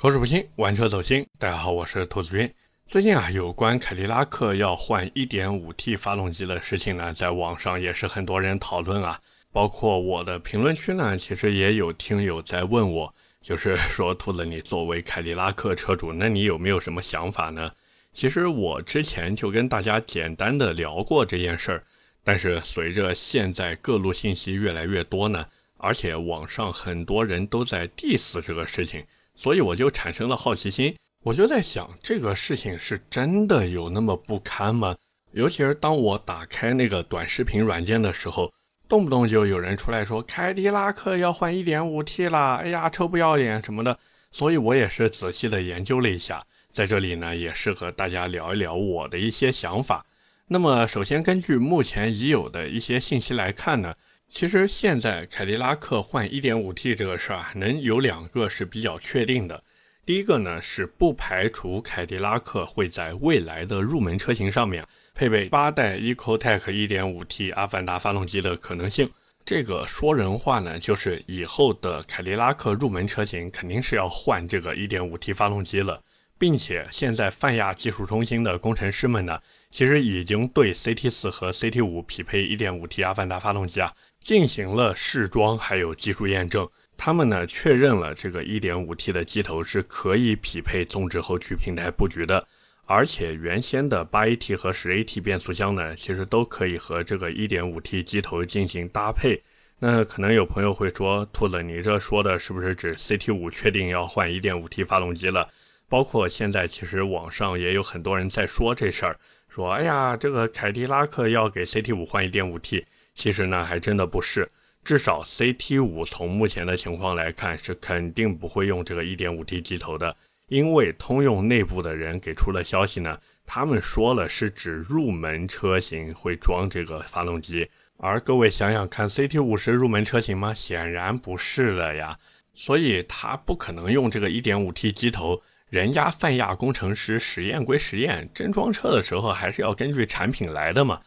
口齿不清，玩车走心。大家好，我是兔子君。最近啊，有关凯迪拉克要换 1.5T 发动机的事情呢，在网上也是很多人讨论啊。包括我的评论区呢，其实也有听友在问我，就是说兔子，你作为凯迪拉克车主，那你有没有什么想法呢？其实我之前就跟大家简单的聊过这件事儿，但是随着现在各路信息越来越多呢，而且网上很多人都在 diss 这个事情。所以我就产生了好奇心，我就在想，这个事情是真的有那么不堪吗？尤其是当我打开那个短视频软件的时候，动不动就有人出来说凯迪拉克要换 1.5T 啦，哎呀，臭不要脸什么的。所以我也是仔细的研究了一下，在这里呢，也是和大家聊一聊我的一些想法。那么，首先根据目前已有的一些信息来看呢。其实现在凯迪拉克换 1.5T 这个事儿啊，能有两个是比较确定的。第一个呢是不排除凯迪拉克会在未来的入门车型上面配备八代 Ecotec 1.5T 阿凡达发动机的可能性。这个说人话呢，就是以后的凯迪拉克入门车型肯定是要换这个 1.5T 发动机了，并且现在泛亚技术中心的工程师们呢，其实已经对 CT4 和 CT5 匹配 1.5T 阿凡达发动机啊。进行了试装，还有技术验证。他们呢确认了这个 1.5T 的机头是可以匹配纵置后驱平台布局的，而且原先的 8AT 和 10AT 变速箱呢，其实都可以和这个 1.5T 机头进行搭配。那可能有朋友会说，兔子，你这说的是不是指 CT5 确定要换 1.5T 发动机了？包括现在其实网上也有很多人在说这事儿，说哎呀，这个凯迪拉克要给 CT5 换 1.5T。其实呢，还真的不是，至少 CT 五从目前的情况来看，是肯定不会用这个 1.5T 机头的，因为通用内部的人给出了消息呢，他们说了是指入门车型会装这个发动机，而各位想想看，CT 五是入门车型吗？显然不是了呀，所以他不可能用这个 1.5T 机头，人家泛亚工程师实验归实验，真装车的时候还是要根据产品来的嘛。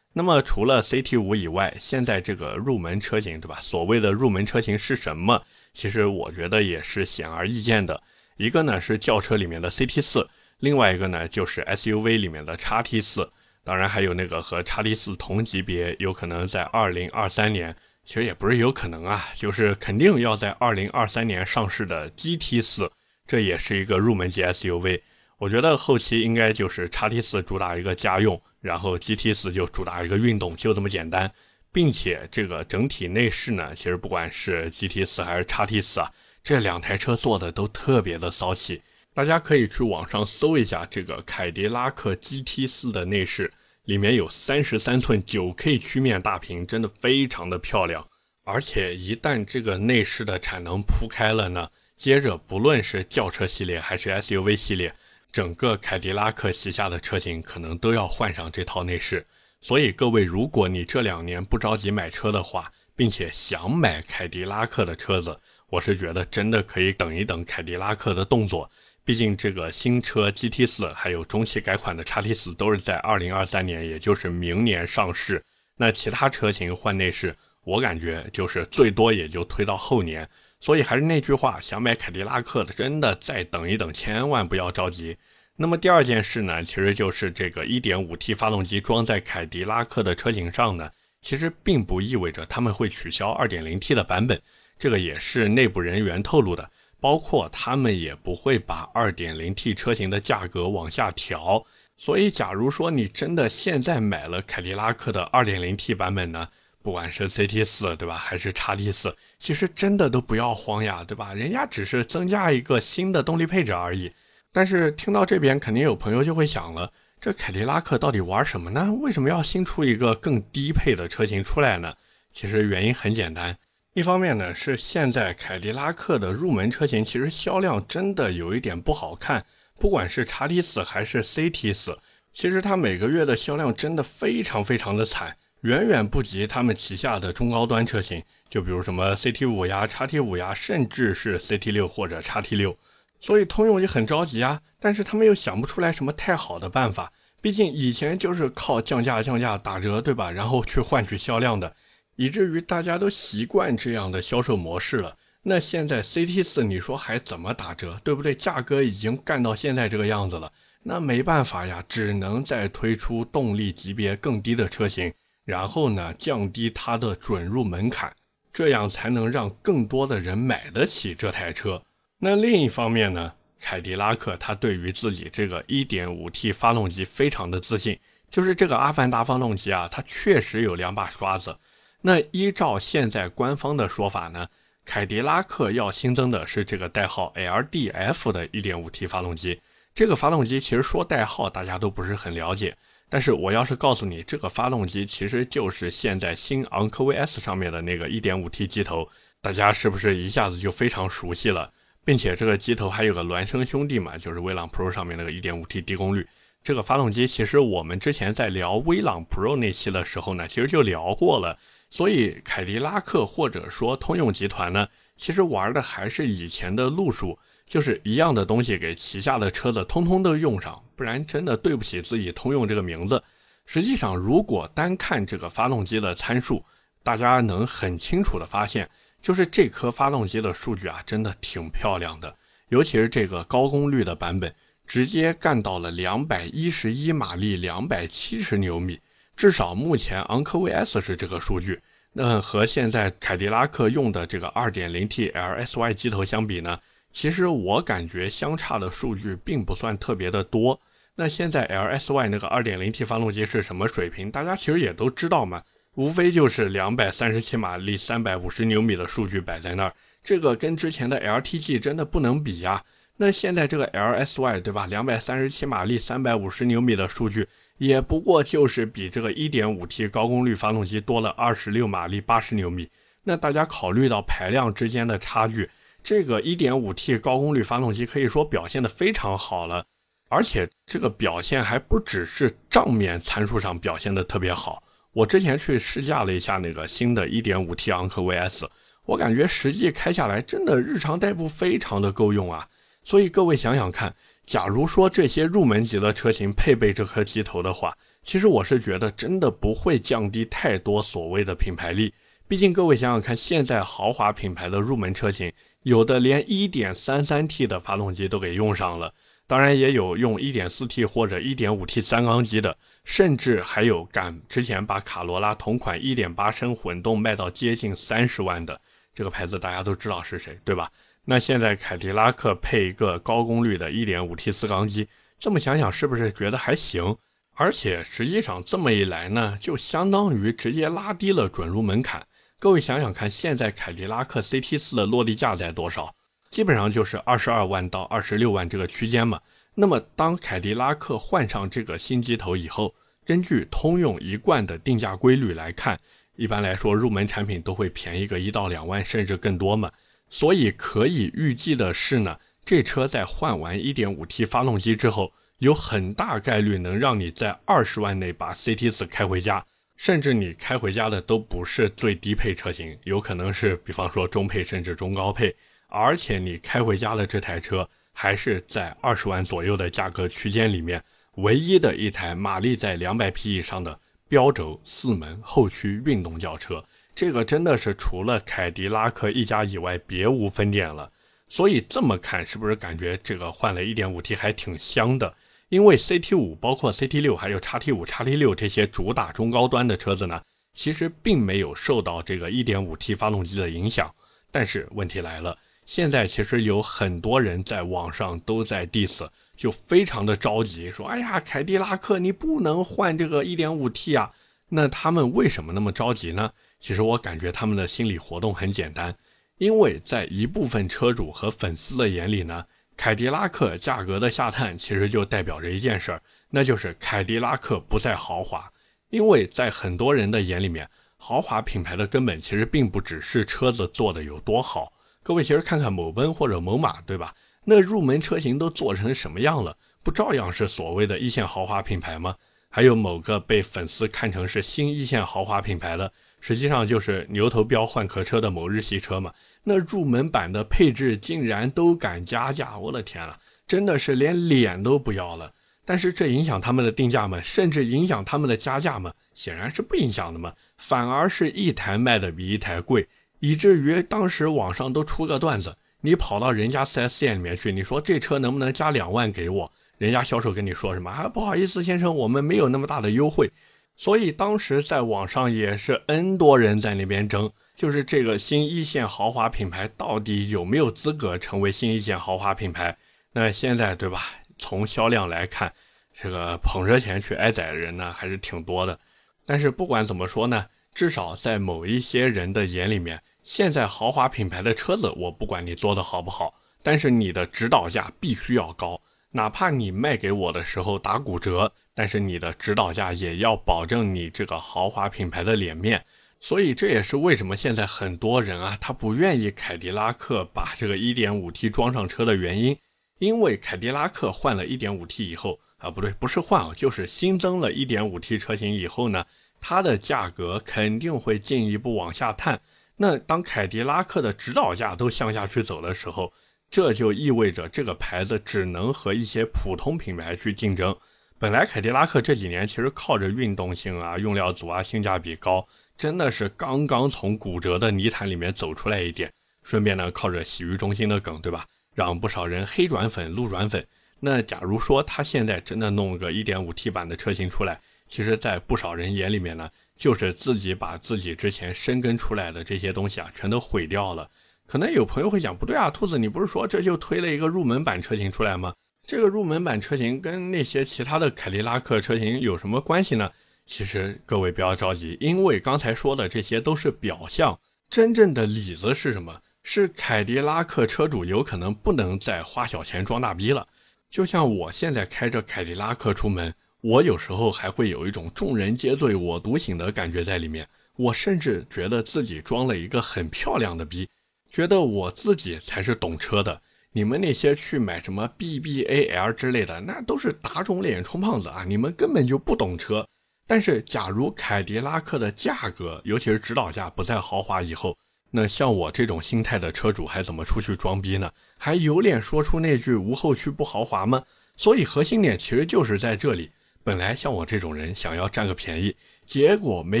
那么除了 CT 五以外，现在这个入门车型，对吧？所谓的入门车型是什么？其实我觉得也是显而易见的。一个呢是轿车里面的 CT 四，另外一个呢就是 SUV 里面的 XT 四，当然还有那个和 XT 四同级别，有可能在2023年，其实也不是有可能啊，就是肯定要在2023年上市的 GT 四，这也是一个入门级 SUV。我觉得后期应该就是 XT 四主打一个家用。然后 GT 四就主打一个运动，就这么简单，并且这个整体内饰呢，其实不管是 GT 四还是 XT 四啊，这两台车做的都特别的骚气。大家可以去网上搜一下这个凯迪拉克 GT 四的内饰，里面有三十三寸九 K 曲面大屏，真的非常的漂亮。而且一旦这个内饰的产能铺开了呢，接着不论是轿车系列还是 SUV 系列。整个凯迪拉克旗下的车型可能都要换上这套内饰，所以各位，如果你这两年不着急买车的话，并且想买凯迪拉克的车子，我是觉得真的可以等一等凯迪拉克的动作。毕竟这个新车 GT 四还有中期改款的 XT 四都是在二零二三年，也就是明年上市。那其他车型换内饰，我感觉就是最多也就推到后年。所以还是那句话，想买凯迪拉克的，真的再等一等，千万不要着急。那么第二件事呢，其实就是这个 1.5T 发动机装在凯迪拉克的车型上呢，其实并不意味着他们会取消 2.0T 的版本，这个也是内部人员透露的，包括他们也不会把 2.0T 车型的价格往下调。所以，假如说你真的现在买了凯迪拉克的 2.0T 版本呢？不管是 CT 四对吧，还是叉 T 四，其实真的都不要慌呀，对吧？人家只是增加一个新的动力配置而已。但是听到这边，肯定有朋友就会想了：这凯迪拉克到底玩什么呢？为什么要新出一个更低配的车型出来呢？其实原因很简单，一方面呢是现在凯迪拉克的入门车型其实销量真的有一点不好看，不管是 x T 四还是 CT 四，其实它每个月的销量真的非常非常的惨。远远不及他们旗下的中高端车型，就比如什么 CT 五呀、叉 T 五呀，甚至是 CT 六或者叉 T 六。所以通用也很着急啊，但是他们又想不出来什么太好的办法。毕竟以前就是靠降价、降价、打折，对吧？然后去换取销量的，以至于大家都习惯这样的销售模式了。那现在 CT 四你说还怎么打折，对不对？价格已经干到现在这个样子了，那没办法呀，只能再推出动力级别更低的车型，然后呢降低它的准入门槛，这样才能让更多的人买得起这台车。那另一方面呢，凯迪拉克它对于自己这个 1.5T 发动机非常的自信，就是这个阿凡达发动机啊，它确实有两把刷子。那依照现在官方的说法呢？凯迪拉克要新增的是这个代号 LDF 的 1.5T 发动机。这个发动机其实说代号大家都不是很了解，但是我要是告诉你，这个发动机其实就是现在新昂科威 S 上面的那个 1.5T 机头，大家是不是一下子就非常熟悉了？并且这个机头还有个孪生兄弟嘛，就是威朗 Pro 上面那个 1.5T 低功率。这个发动机其实我们之前在聊威朗 Pro 那期的时候呢，其实就聊过了。所以凯迪拉克或者说通用集团呢，其实玩的还是以前的路数，就是一样的东西给旗下的车子通通都用上，不然真的对不起自己通用这个名字。实际上，如果单看这个发动机的参数，大家能很清楚的发现，就是这颗发动机的数据啊，真的挺漂亮的，尤其是这个高功率的版本，直接干到了两百一十一马力，两百七十牛米。至少目前昂科威 S 是这个数据，那和现在凯迪拉克用的这个 2.0T LSY 机头相比呢，其实我感觉相差的数据并不算特别的多。那现在 LSY 那个 2.0T 发动机是什么水平？大家其实也都知道嘛，无非就是237马力、350牛米的数据摆在那儿，这个跟之前的 LTG 真的不能比呀。那现在这个 LSY 对吧？237马力、350牛米的数据。也不过就是比这个 1.5T 高功率发动机多了26马力、80牛米。那大家考虑到排量之间的差距，这个 1.5T 高功率发动机可以说表现的非常好了。而且这个表现还不只是账面参数上表现的特别好。我之前去试驾了一下那个新的 1.5T 昂科威 S，我感觉实际开下来真的日常代步非常的够用啊。所以各位想想看。假如说这些入门级的车型配备这颗机头的话，其实我是觉得真的不会降低太多所谓的品牌力。毕竟各位想想看，现在豪华品牌的入门车型，有的连 1.33T 的发动机都给用上了，当然也有用 1.4T 或者 1.5T 三缸机的，甚至还有敢之前把卡罗拉同款1.8升混动卖到接近三十万的，这个牌子大家都知道是谁，对吧？那现在凯迪拉克配一个高功率的 1.5T 四缸机，这么想想是不是觉得还行？而且实际上这么一来呢，就相当于直接拉低了准入门槛。各位想想看，现在凯迪拉克 CT4 的落地价在多少？基本上就是二十二万到二十六万这个区间嘛。那么当凯迪拉克换上这个新机头以后，根据通用一贯的定价规律来看，一般来说入门产品都会便宜个一到两万，甚至更多嘛。所以可以预计的是呢，这车在换完 1.5T 发动机之后，有很大概率能让你在二十万内把 CT4 开回家，甚至你开回家的都不是最低配车型，有可能是比方说中配甚至中高配，而且你开回家的这台车还是在二十万左右的价格区间里面唯一的一台马力在两百匹以上的标轴四门后驱运动轿车。这个真的是除了凯迪拉克一家以外别无分店了，所以这么看是不是感觉这个换了一点五 T 还挺香的？因为 CT 五包括 CT 六还有叉 T 五、叉 T 六这些主打中高端的车子呢，其实并没有受到这个一点五 T 发动机的影响。但是问题来了，现在其实有很多人在网上都在 diss，就非常的着急，说：“哎呀，凯迪拉克你不能换这个一点五 T 啊！”那他们为什么那么着急呢？其实我感觉他们的心理活动很简单，因为在一部分车主和粉丝的眼里呢，凯迪拉克价格的下探其实就代表着一件事儿，那就是凯迪拉克不再豪华。因为在很多人的眼里面，豪华品牌的根本其实并不只是车子做的有多好。各位其实看看某奔或者某马，对吧？那入门车型都做成什么样了，不照样是所谓的一线豪华品牌吗？还有某个被粉丝看成是新一线豪华品牌的。实际上就是牛头标换壳车的某日系车嘛，那入门版的配置竟然都敢加价，我的天了，真的是连脸都不要了。但是这影响他们的定价吗？甚至影响他们的加价吗？显然是不影响的嘛，反而是一台卖的比一台贵，以至于当时网上都出个段子，你跑到人家 4S 店里面去，你说这车能不能加两万给我？人家销售跟你说什么？啊，不好意思，先生，我们没有那么大的优惠。所以当时在网上也是 N 多人在那边争，就是这个新一线豪华品牌到底有没有资格成为新一线豪华品牌？那现在对吧？从销量来看，这个捧着钱去挨宰的人呢还是挺多的。但是不管怎么说呢，至少在某一些人的眼里面，现在豪华品牌的车子，我不管你做的好不好，但是你的指导价必须要高。哪怕你卖给我的时候打骨折，但是你的指导价也要保证你这个豪华品牌的脸面。所以这也是为什么现在很多人啊，他不愿意凯迪拉克把这个 1.5T 装上车的原因。因为凯迪拉克换了 1.5T 以后啊，不对，不是换啊，就是新增了一点五 T 车型以后呢，它的价格肯定会进一步往下探。那当凯迪拉克的指导价都向下去走的时候，这就意味着这个牌子只能和一些普通品牌去竞争。本来凯迪拉克这几年其实靠着运动性啊、用料足啊、性价比高，真的是刚刚从骨折的泥潭里面走出来一点。顺便呢，靠着洗浴中心的梗，对吧？让不少人黑转粉、路转粉。那假如说他现在真的弄个 1.5T 版的车型出来，其实，在不少人眼里面呢，就是自己把自己之前深耕出来的这些东西啊，全都毁掉了。可能有朋友会讲，不对啊，兔子，你不是说这就推了一个入门版车型出来吗？这个入门版车型跟那些其他的凯迪拉克车型有什么关系呢？其实各位不要着急，因为刚才说的这些都是表象，真正的里子是什么？是凯迪拉克车主有可能不能再花小钱装大逼了。就像我现在开着凯迪拉克出门，我有时候还会有一种众人皆醉我独醒的感觉在里面。我甚至觉得自己装了一个很漂亮的逼。觉得我自己才是懂车的，你们那些去买什么 BBAL 之类的，那都是打肿脸充胖子啊！你们根本就不懂车。但是，假如凯迪拉克的价格，尤其是指导价不再豪华以后，那像我这种心态的车主还怎么出去装逼呢？还有脸说出那句无后驱不豪华吗？所以核心点其实就是在这里。本来像我这种人想要占个便宜，结果没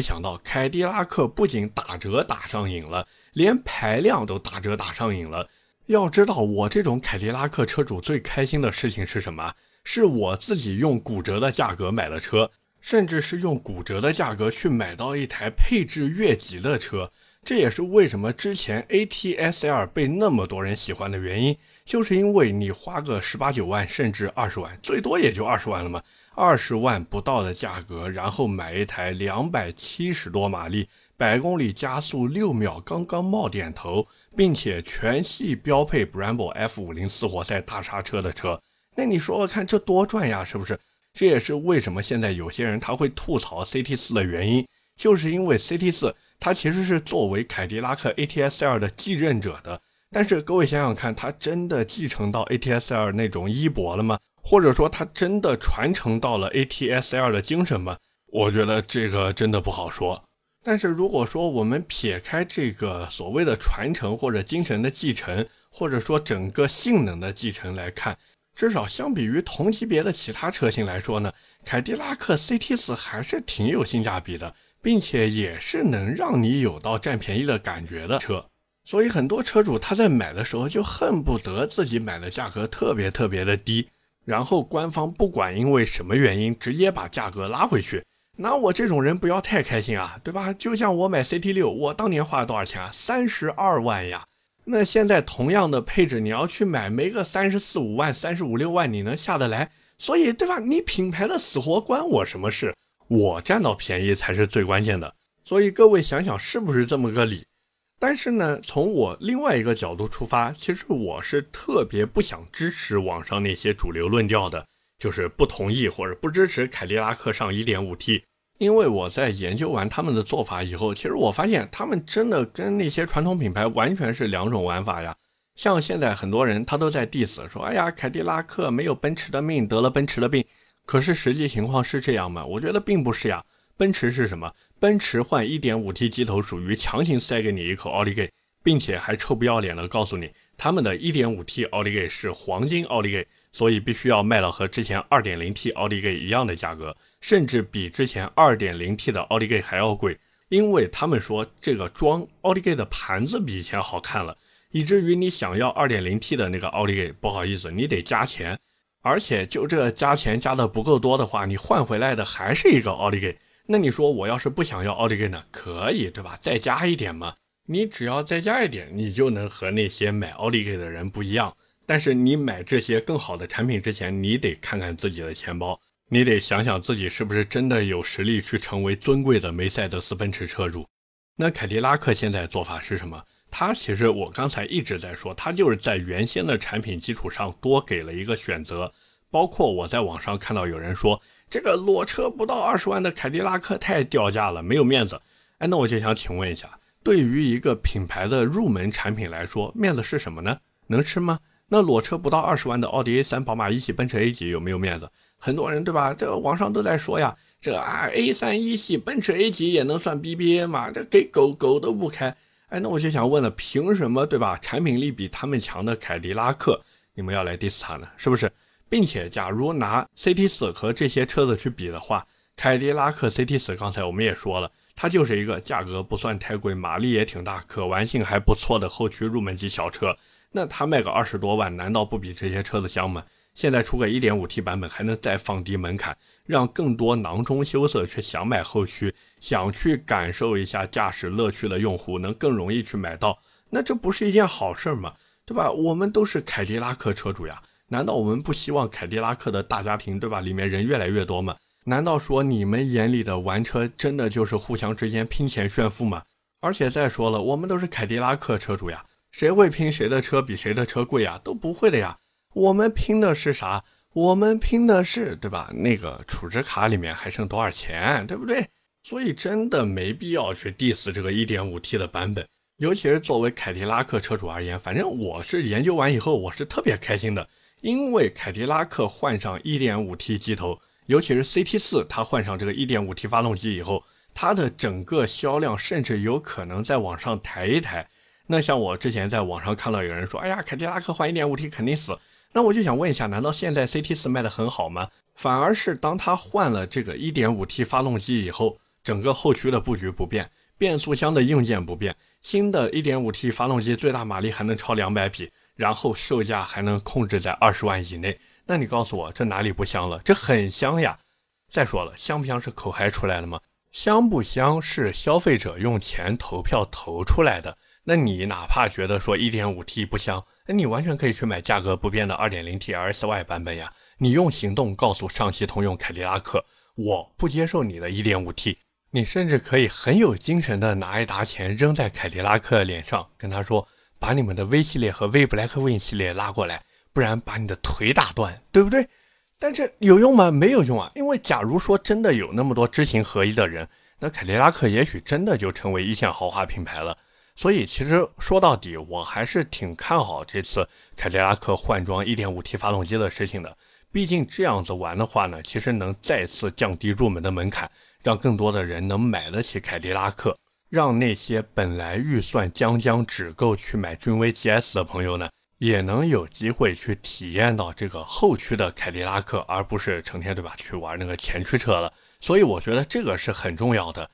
想到凯迪拉克不仅打折打上瘾了。连排量都打折打上瘾了。要知道，我这种凯迪拉克车主最开心的事情是什么？是我自己用骨折的价格买了车，甚至是用骨折的价格去买到一台配置越级的车。这也是为什么之前 ATS-L 被那么多人喜欢的原因，就是因为你花个十八九万，甚至二十万，最多也就二十万了嘛，二十万不到的价格，然后买一台两百七十多马力。百公里加速六秒，刚刚冒点头，并且全系标配 Brembo F 五零四活塞大刹车的车，那你说说看，这多赚呀，是不是？这也是为什么现在有些人他会吐槽 CT 四的原因，就是因为 CT 四它其实是作为凯迪拉克 ATS-L 的继任者的，但是各位想想看，它真的继承到 ATS-L 那种衣钵了吗？或者说它真的传承到了 ATS-L 的精神吗？我觉得这个真的不好说。但是如果说我们撇开这个所谓的传承或者精神的继承，或者说整个性能的继承来看，至少相比于同级别的其他车型来说呢，凯迪拉克 CT4 还是挺有性价比的，并且也是能让你有到占便宜的感觉的车。所以很多车主他在买的时候就恨不得自己买的价格特别特别的低，然后官方不管因为什么原因直接把价格拉回去。那我这种人不要太开心啊，对吧？就像我买 CT 六，我当年花了多少钱啊？三十二万呀。那现在同样的配置，你要去买，没个三十四五万、三十五六万，你能下得来？所以，对吧？你品牌的死活关我什么事？我占到便宜才是最关键的。所以各位想想，是不是这么个理？但是呢，从我另外一个角度出发，其实我是特别不想支持网上那些主流论调的。就是不同意或者不支持凯迪拉克上 1.5T，因为我在研究完他们的做法以后，其实我发现他们真的跟那些传统品牌完全是两种玩法呀。像现在很多人他都在 diss 说，哎呀，凯迪拉克没有奔驰的命，得了奔驰的病。可是实际情况是这样吗？我觉得并不是呀。奔驰是什么？奔驰换 1.5T 机头属于强行塞给你一口奥利给，并且还臭不要脸的告诉你，他们的 1.5T 奥利给是黄金奥利给。所以必须要卖到和之前 2.0T 奥迪 G 一样的价格，甚至比之前 2.0T 的奥迪 G 还要贵。因为他们说这个装奥迪 gate 的盘子比以前好看了，以至于你想要 2.0T 的那个奥迪 gate，不好意思，你得加钱，而且就这加钱加的不够多的话，你换回来的还是一个奥迪 gate。那你说我要是不想要奥迪 gate 呢？可以，对吧？再加一点嘛，你只要再加一点，你就能和那些买奥迪 gate 的人不一样。但是你买这些更好的产品之前，你得看看自己的钱包。你得想想自己是不是真的有实力去成为尊贵的梅赛德斯奔驰车主。那凯迪拉克现在做法是什么？它其实我刚才一直在说，它就是在原先的产品基础上多给了一个选择。包括我在网上看到有人说，这个裸车不到二十万的凯迪拉克太掉价了，没有面子。哎，那我就想请问一下，对于一个品牌的入门产品来说，面子是什么呢？能吃吗？那裸车不到二十万的奥迪 A3、宝马一系、奔驰 A 级有没有面子？很多人对吧？这个网上都在说呀，这啊 A 三一系、奔驰 A 级也能算 BBA 吗？这给狗狗都不开。哎，那我就想问了，凭什么对吧？产品力比他们强的凯迪拉克，你们要来 diss 它呢？是不是？并且，假如拿 CT 四和这些车子去比的话，凯迪拉克 CT 四刚才我们也说了，它就是一个价格不算太贵、马力也挺大、可玩性还不错的后驱入门级小车。那它卖个二十多万，难道不比这些车子香吗？现在出个 1.5T 版本，还能再放低门槛，让更多囊中羞涩却想买后驱、想去感受一下驾驶乐趣的用户能更容易去买到，那这不是一件好事吗？对吧？我们都是凯迪拉克车主呀，难道我们不希望凯迪拉克的大家庭，对吧？里面人越来越多吗？难道说你们眼里的玩车真的就是互相之间拼钱炫富吗？而且再说了，我们都是凯迪拉克车主呀，谁会拼谁的车比谁的车贵呀？都不会的呀。我们拼的是啥？我们拼的是，对吧？那个储值卡里面还剩多少钱，对不对？所以真的没必要去 diss 这个 1.5T 的版本。尤其是作为凯迪拉克车主而言，反正我是研究完以后，我是特别开心的，因为凯迪拉克换上 1.5T 机头，尤其是 CT4，它换上这个 1.5T 发动机以后，它的整个销量甚至有可能再往上抬一抬。那像我之前在网上看到有人说，哎呀，凯迪拉克换 1.5T 肯定死。那我就想问一下，难道现在 CT 四卖的很好吗？反而是当它换了这个 1.5T 发动机以后，整个后驱的布局不变，变速箱的硬件不变，新的 1.5T 发动机最大马力还能超200匹，然后售价还能控制在二十万以内。那你告诉我，这哪里不香了？这很香呀！再说了，香不香是口嗨出来的吗？香不香是消费者用钱投票投出来的。那你哪怕觉得说 1.5T 不香，那你完全可以去买价格不变的 2.0T RSY 版本呀。你用行动告诉上汽通用凯迪拉克，我不接受你的 1.5T。你甚至可以很有精神的拿一沓钱扔在凯迪拉克脸上，跟他说，把你们的 V 系列和 V Black Win 系列拉过来，不然把你的腿打断，对不对？但是有用吗？没有用啊。因为假如说真的有那么多知行合一的人，那凯迪拉克也许真的就成为一线豪华品牌了。所以其实说到底，我还是挺看好这次凯迪拉克换装 1.5T 发动机的事情的。毕竟这样子玩的话呢，其实能再次降低入门的门槛，让更多的人能买得起凯迪拉克，让那些本来预算将将只够去买君威 GS 的朋友呢，也能有机会去体验到这个后驱的凯迪拉克，而不是成天对吧去玩那个前驱车了。所以我觉得这个是很重要的。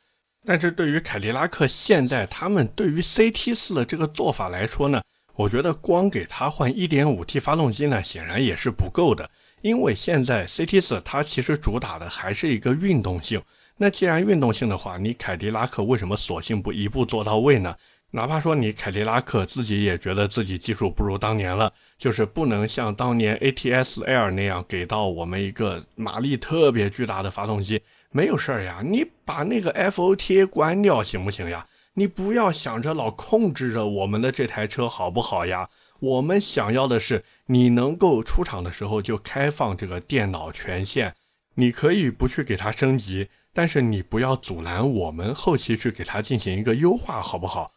但是对于凯迪拉克现在他们对于 CT 四的这个做法来说呢，我觉得光给它换 1.5T 发动机呢，显然也是不够的。因为现在 CT 四它其实主打的还是一个运动性。那既然运动性的话，你凯迪拉克为什么索性不一步做到位呢？哪怕说你凯迪拉克自己也觉得自己技术不如当年了，就是不能像当年 ATS L 那样给到我们一个马力特别巨大的发动机。没有事儿呀，你把那个 FOTA 关掉行不行呀？你不要想着老控制着我们的这台车好不好呀？我们想要的是你能够出厂的时候就开放这个电脑权限，你可以不去给它升级，但是你不要阻拦我们后期去给它进行一个优化，好不好？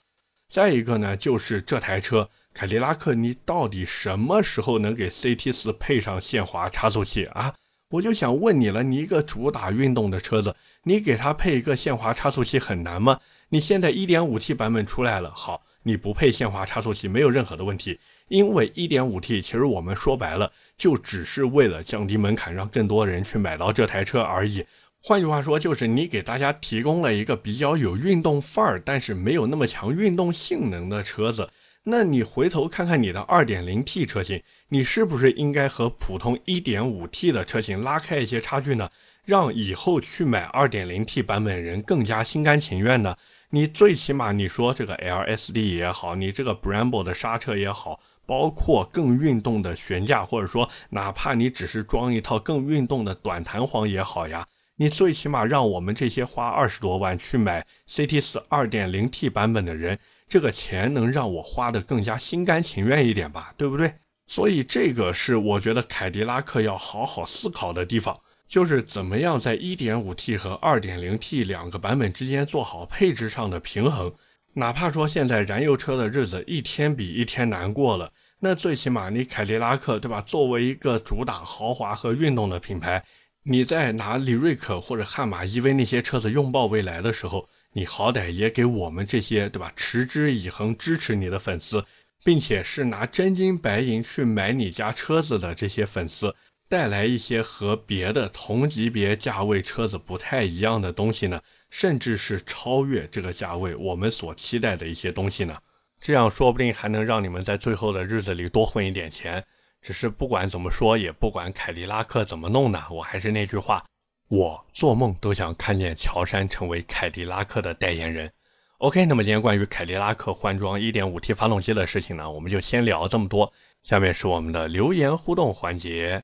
再一个呢，就是这台车凯迪拉克，你到底什么时候能给 CT 四配上限滑差速器啊？我就想问你了，你一个主打运动的车子，你给它配一个限滑差速器很难吗？你现在 1.5T 版本出来了，好，你不配限滑差速器没有任何的问题，因为 1.5T 其实我们说白了就只是为了降低门槛，让更多人去买到这台车而已，换句话说，就是你给大家提供了一个比较有运动范儿，但是没有那么强运动性能的车子。那你回头看看你的 2.0T 车型，你是不是应该和普通 1.5T 的车型拉开一些差距呢？让以后去买 2.0T 版本人更加心甘情愿呢？你最起码你说这个 LSD 也好，你这个 Brembo 的刹车也好，包括更运动的悬架，或者说哪怕你只是装一套更运动的短弹簧也好呀。你最起码让我们这些花二十多万去买 CT4 2.0T 版本的人，这个钱能让我花的更加心甘情愿一点吧，对不对？所以这个是我觉得凯迪拉克要好好思考的地方，就是怎么样在 1.5T 和 2.0T 两个版本之间做好配置上的平衡。哪怕说现在燃油车的日子一天比一天难过了，那最起码你凯迪拉克对吧？作为一个主打豪华和运动的品牌。你在拿李瑞克或者悍马 EV 那些车子拥抱未来的时候，你好歹也给我们这些对吧持之以恒支持你的粉丝，并且是拿真金白银去买你家车子的这些粉丝，带来一些和别的同级别价位车子不太一样的东西呢？甚至是超越这个价位我们所期待的一些东西呢？这样说不定还能让你们在最后的日子里多混一点钱。只是不管怎么说，也不管凯迪拉克怎么弄呢，我还是那句话，我做梦都想看见乔杉成为凯迪拉克的代言人。OK，那么今天关于凯迪拉克换装 1.5T 发动机的事情呢，我们就先聊这么多。下面是我们的留言互动环节。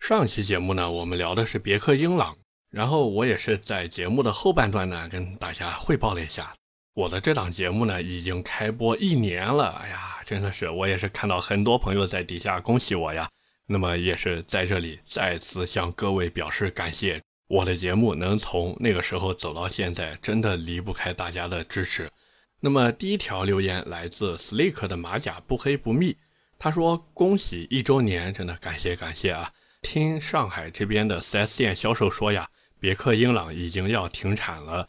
上期节目呢，我们聊的是别克英朗，然后我也是在节目的后半段呢，跟大家汇报了一下。我的这档节目呢，已经开播一年了。哎呀，真的是，我也是看到很多朋友在底下恭喜我呀。那么也是在这里再次向各位表示感谢。我的节目能从那个时候走到现在，真的离不开大家的支持。那么第一条留言来自 Slick 的马甲不黑不密，他说恭喜一周年，真的感谢感谢啊！听上海这边的 4S 店销售说呀，别克英朗已经要停产了。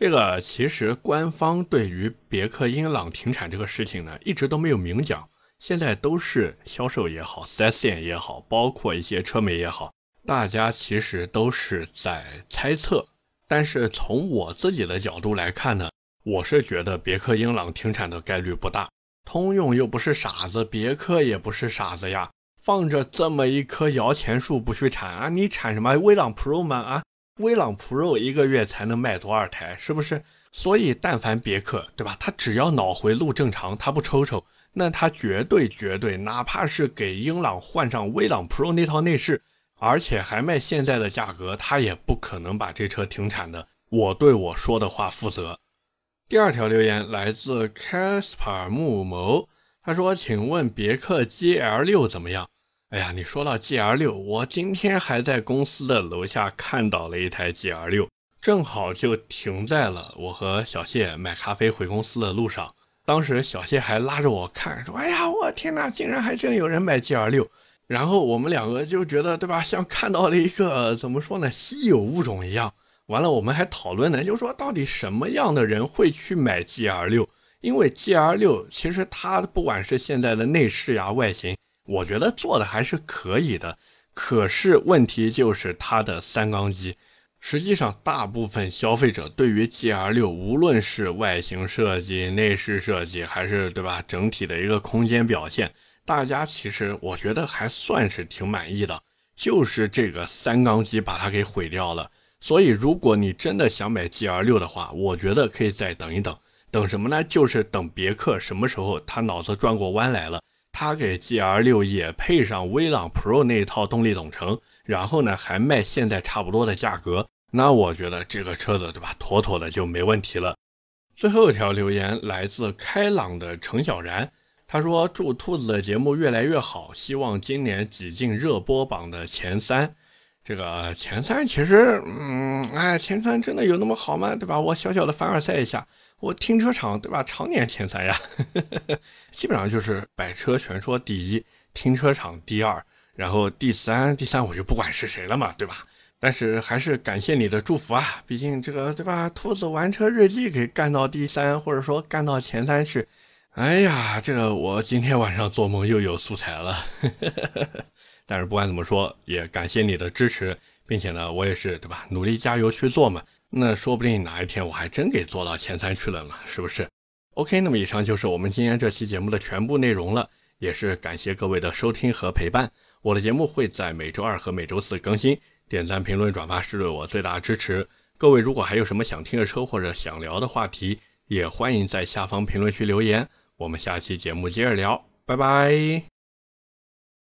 这个其实官方对于别克英朗停产这个事情呢，一直都没有明讲。现在都是销售也好，4S 店也好，包括一些车媒也好，大家其实都是在猜测。但是从我自己的角度来看呢，我是觉得别克英朗停产的概率不大。通用又不是傻子，别克也不是傻子呀，放着这么一棵摇钱树不去产啊？你产什么威朗 Pro 吗？啊？威朗 Pro 一个月才能卖多少台？是不是？所以但凡别克，对吧？他只要脑回路正常，他不抽抽，那他绝对绝对，哪怕是给英朗换上威朗 Pro 那套内饰，而且还卖现在的价格，他也不可能把这车停产的。我对我说的话负责。第二条留言来自 Caspar 木谋，他说：“请问别克 GL 六怎么样？”哎呀，你说到 G R 六，我今天还在公司的楼下看到了一台 G R 六，正好就停在了我和小谢买咖啡回公司的路上。当时小谢还拉着我看，说：“哎呀，我天哪，竟然还真有人买 G R 六！”然后我们两个就觉得，对吧？像看到了一个怎么说呢，稀有物种一样。完了，我们还讨论呢，就说到底什么样的人会去买 G R 六？因为 G R 六其实它不管是现在的内饰呀、外形。我觉得做的还是可以的，可是问题就是它的三缸机。实际上，大部分消费者对于 GR 六，无论是外形设计、内饰设计，还是对吧，整体的一个空间表现，大家其实我觉得还算是挺满意的。就是这个三缸机把它给毁掉了。所以，如果你真的想买 GR 六的话，我觉得可以再等一等。等什么呢？就是等别克什么时候他脑子转过弯来了。他给 G R 六也配上威朗 Pro 那一套动力总成，然后呢还卖现在差不多的价格，那我觉得这个车子对吧，妥妥的就没问题了。最后一条留言来自开朗的程小然，他说祝兔子的节目越来越好，希望今年挤进热播榜的前三。这个前三其实，嗯，哎，前三真的有那么好吗？对吧？我小小的凡尔赛一下。我停车场对吧，常年前三呀，基本上就是百车全说第一，停车场第二，然后第三，第三我就不管是谁了嘛，对吧？但是还是感谢你的祝福啊，毕竟这个对吧，兔子玩车日记给干到第三，或者说干到前三去，哎呀，这个我今天晚上做梦又有素材了。但是不管怎么说，也感谢你的支持，并且呢，我也是对吧，努力加油去做嘛。那说不定哪一天我还真给做到前三去了呢，是不是？OK，那么以上就是我们今天这期节目的全部内容了，也是感谢各位的收听和陪伴。我的节目会在每周二和每周四更新，点赞、评论、转发是对我最大的支持。各位如果还有什么想听的车或者想聊的话题，也欢迎在下方评论区留言。我们下期节目接着聊，拜拜。